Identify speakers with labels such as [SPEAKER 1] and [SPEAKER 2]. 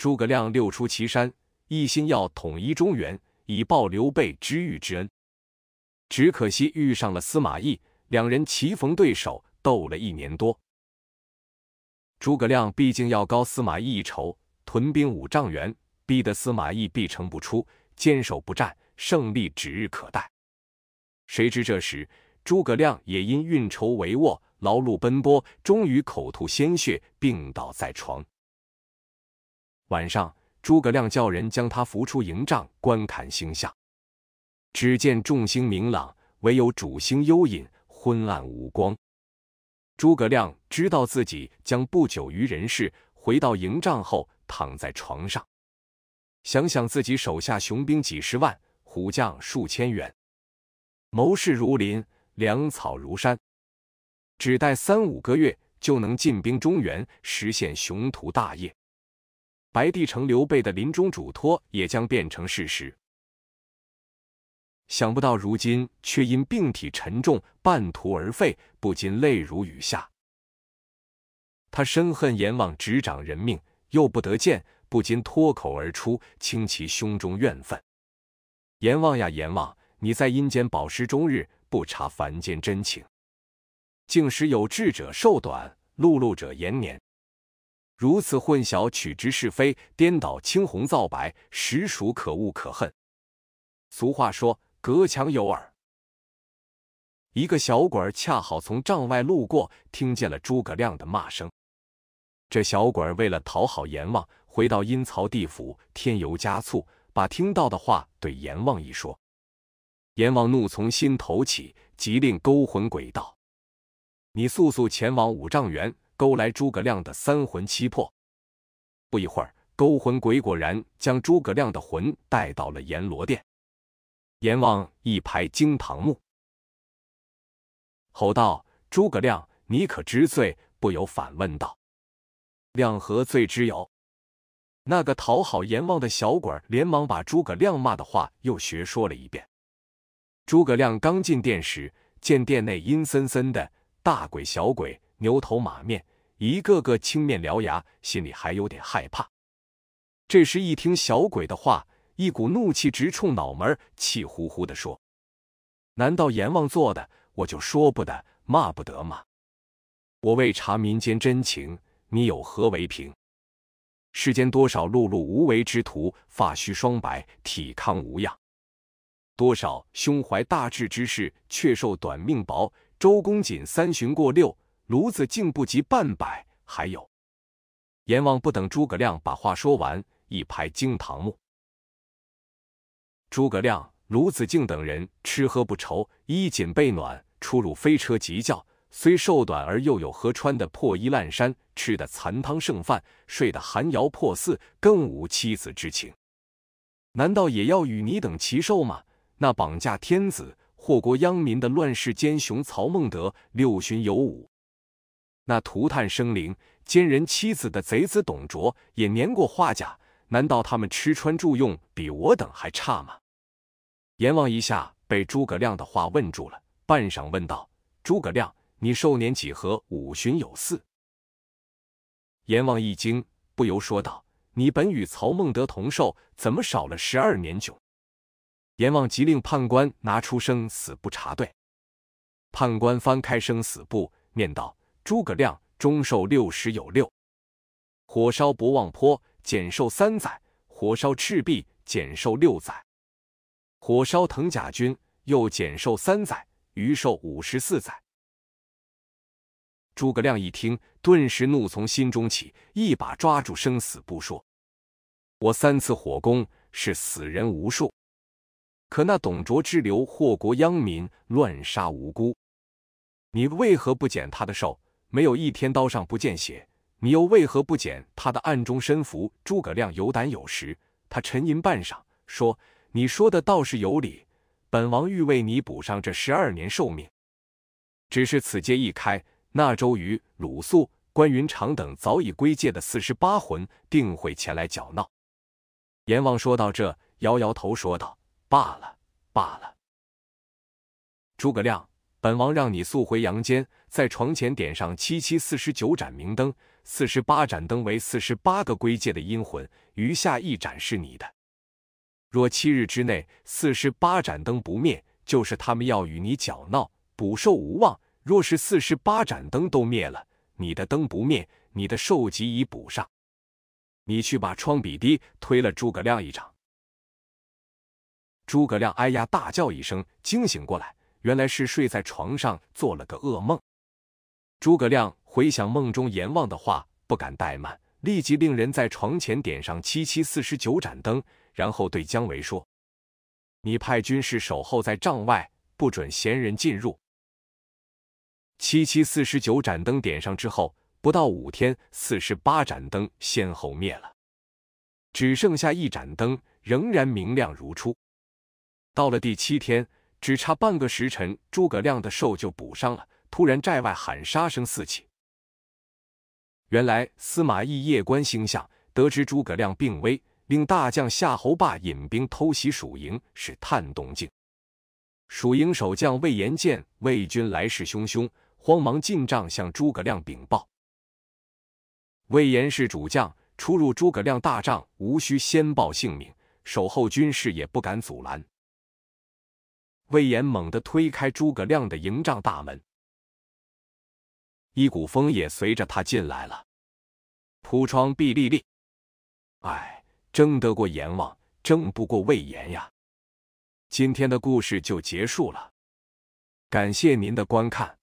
[SPEAKER 1] 诸葛亮六出祁山，一心要统一中原，以报刘备知遇之恩。只可惜遇上了司马懿，两人棋逢对手，斗了一年多。诸葛亮毕竟要高司马懿一筹，屯兵五丈原，逼得司马懿必城不出，坚守不战，胜利指日可待。谁知这时，诸葛亮也因运筹帷幄、劳碌奔波，终于口吐鲜血，病倒在床。晚上，诸葛亮叫人将他扶出营帐，观看星象。只见众星明朗，唯有主星幽隐，昏暗无光。诸葛亮知道自己将不久于人世，回到营帐后，躺在床上，想想自己手下雄兵几十万，虎将数千员，谋士如林，粮草如山，只待三五个月就能进兵中原，实现雄图大业。白帝城刘备的临终嘱托也将变成事实。想不到如今却因病体沉重，半途而废，不禁泪如雨下。他深恨阎王执掌人命，又不得见，不禁脱口而出，倾其胸中怨愤：“阎王呀，阎王！你在阴间饱食终日，不察凡间真情，竟使有志者寿短，碌碌者延年。如此混淆取直是非，颠倒青红皂白，实属可恶可恨。”俗话说。隔墙有耳。一个小鬼恰好从帐外路过，听见了诸葛亮的骂声。这小鬼为了讨好阎王，回到阴曹地府，添油加醋，把听到的话对阎王一说。阎王怒从心头起，急令勾魂鬼道：“你速速前往五丈原，勾来诸葛亮的三魂七魄。”不一会儿，勾魂鬼果然将诸葛亮的魂带到了阎罗殿。阎王一拍惊堂木，吼道：“诸葛亮，你可知罪？”不由反问道：“亮何罪之有？”那个讨好阎王的小鬼连忙把诸葛亮骂的话又学说了一遍。诸葛亮刚进殿时，见殿内阴森森的，大鬼小鬼、牛头马面，一个个青面獠牙，心里还有点害怕。这时一听小鬼的话。一股怒气直冲脑门，气呼呼地说：“难道阎王做的，我就说不得、骂不得吗？我为查民间真情，你有何为凭？世间多少碌碌无为之徒，发须双白，体康无恙；多少胸怀大志之士，却受短命薄。周公瑾三旬过六，炉子竟不及半百。还有，阎王不等诸葛亮把话说完，一拍惊堂木。”诸葛亮、卢子敬等人吃喝不愁，衣锦被暖，出入飞车急轿，虽瘦短而又有河穿的破衣烂衫，吃的残汤剩饭，睡得寒窑破寺，更无妻子之情。难道也要与你等齐寿吗？那绑架天子、祸国殃民的乱世奸雄曹孟德，六旬有五；那涂炭生灵、奸人妻子的贼子董卓，也年过花甲。难道他们吃穿住用比我等还差吗？阎王一下被诸葛亮的话问住了，半晌问道：“诸葛亮，你寿年几何？五旬有四。”阎王一惊，不由说道：“你本与曹孟德同寿，怎么少了十二年久？”阎王急令判官拿出生死簿查对。判官翻开生死簿，念道：“诸葛亮终寿六十有六。火烧博望坡，减寿三载；火烧赤壁，减寿六载。”火烧藤甲军，又减寿三载，余寿五十四载。诸葛亮一听，顿时怒从心中起，一把抓住生死不，说：“我三次火攻，是死人无数。可那董卓之流，祸国殃民，乱杀无辜。你为何不减他的寿？没有一天刀上不见血。你又为何不减他的暗中身符？”诸葛亮有胆有识，他沉吟半晌，说。你说的倒是有理，本王欲为你补上这十二年寿命。只是此界一开，那周瑜、鲁肃、关云长等早已归界的四十八魂，定会前来搅闹。阎王说到这，摇摇头说道：“罢了，罢了。”诸葛亮，本王让你速回阳间，在床前点上七七四十九盏明灯，四十八盏灯为四十八个归界的阴魂，余下一盏是你的。若七日之内四十八盏灯不灭，就是他们要与你搅闹，捕兽无望；若是四十八盏灯都灭了，你的灯不灭，你的寿即已补上。你去把窗笔滴推了诸葛亮一掌。诸葛亮哎呀大叫一声，惊醒过来，原来是睡在床上做了个噩梦。诸葛亮回想梦中阎王的话，不敢怠慢，立即令人在床前点上七七四十九盏灯，然后对姜维说：“你派军士守候在帐外，不准闲人进入。”七七四十九盏灯点上之后，不到五天，四十八盏灯先后灭了，只剩下一盏灯仍然明亮如初。到了第七天，只差半个时辰，诸葛亮的寿就补上了。突然，寨外喊杀声四起。原来司马懿夜观星象，得知诸葛亮病危，令大将夏侯霸引兵偷袭蜀营，是探动静。蜀营守将魏延见魏军来势汹汹，慌忙进帐向诸葛亮禀报。魏延是主将，出入诸葛亮大帐，无需先报姓名，守候军士也不敢阻拦。魏延猛地推开诸葛亮的营帐大门，一股风也随着他进来了。铺窗壁立立，哎，争得过阎王，争不过魏延呀！今天的故事就结束了，感谢您的观看。